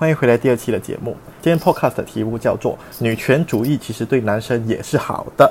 欢迎回来第二期的节目。今天 Podcast 的题目叫做“女权主义其实对男生也是好的”。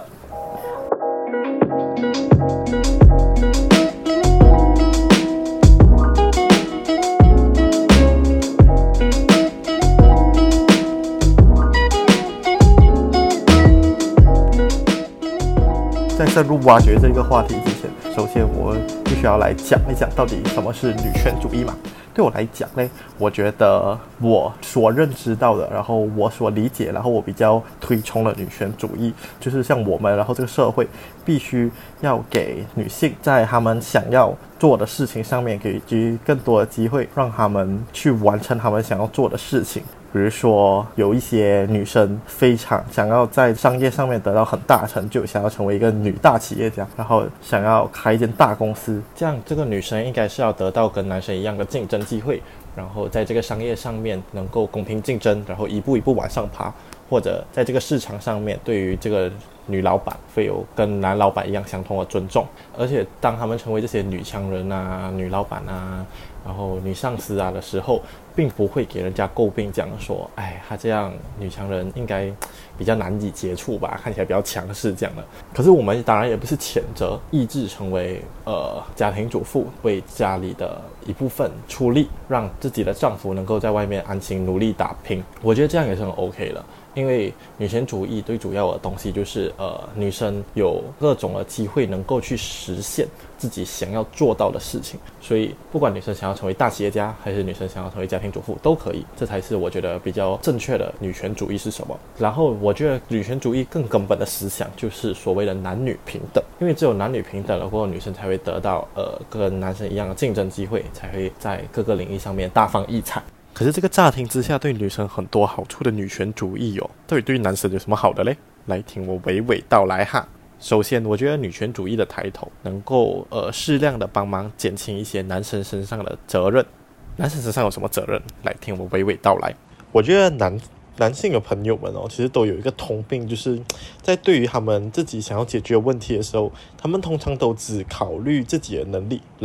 在深入挖掘这个话题之前，首先我必须要来讲一讲到底什么是女权主义嘛。对我来讲呢，我觉得我所认知到的，然后我所理解，然后我比较推崇的女权主义，就是像我们，然后这个社会必须要给女性在她们想要做的事情上面给予更多的机会，让她们去完成她们想要做的事情。比如说，有一些女生非常想要在商业上面得到很大成就，想要成为一个女大企业家，然后想要开一间大公司，这样这个女生应该是要得到跟男生一样的竞争机会，然后在这个商业上面能够公平竞争，然后一步一步往上爬，或者在这个市场上面对于这个女老板会有跟男老板一样相同的尊重，而且当他们成为这些女强人啊、女老板啊。然后女上司啊的时候，并不会给人家诟病，讲说，哎，她这样女强人应该比较难以接触吧，看起来比较强势这样的。可是我们当然也不是谴责，意志成为呃家庭主妇，为家里的一部分出力，让自己的丈夫能够在外面安心努力打拼。我觉得这样也是很 OK 的。因为女权主义最主要的东西就是，呃，女生有各种的机会能够去实现自己想要做到的事情。所以，不管女生想要成为大企业家，还是女生想要成为家庭主妇，都可以。这才是我觉得比较正确的女权主义是什么。然后，我觉得女权主义更根本的思想就是所谓的男女平等。因为只有男女平等了过后，女生才会得到呃跟男生一样的竞争机会，才会在各个领域上面大放异彩。可是这个乍听之下对女生很多好处的女权主义哦，到底对于男生有什么好的嘞？来听我娓娓道来哈。首先，我觉得女权主义的抬头能够呃适量的帮忙减轻一些男生身上的责任。男生身上有什么责任？来听我娓娓道来。我觉得男男性的朋友们哦，其实都有一个通病，就是在对于他们自己想要解决问题的时候，他们通常都只考虑自己的能力。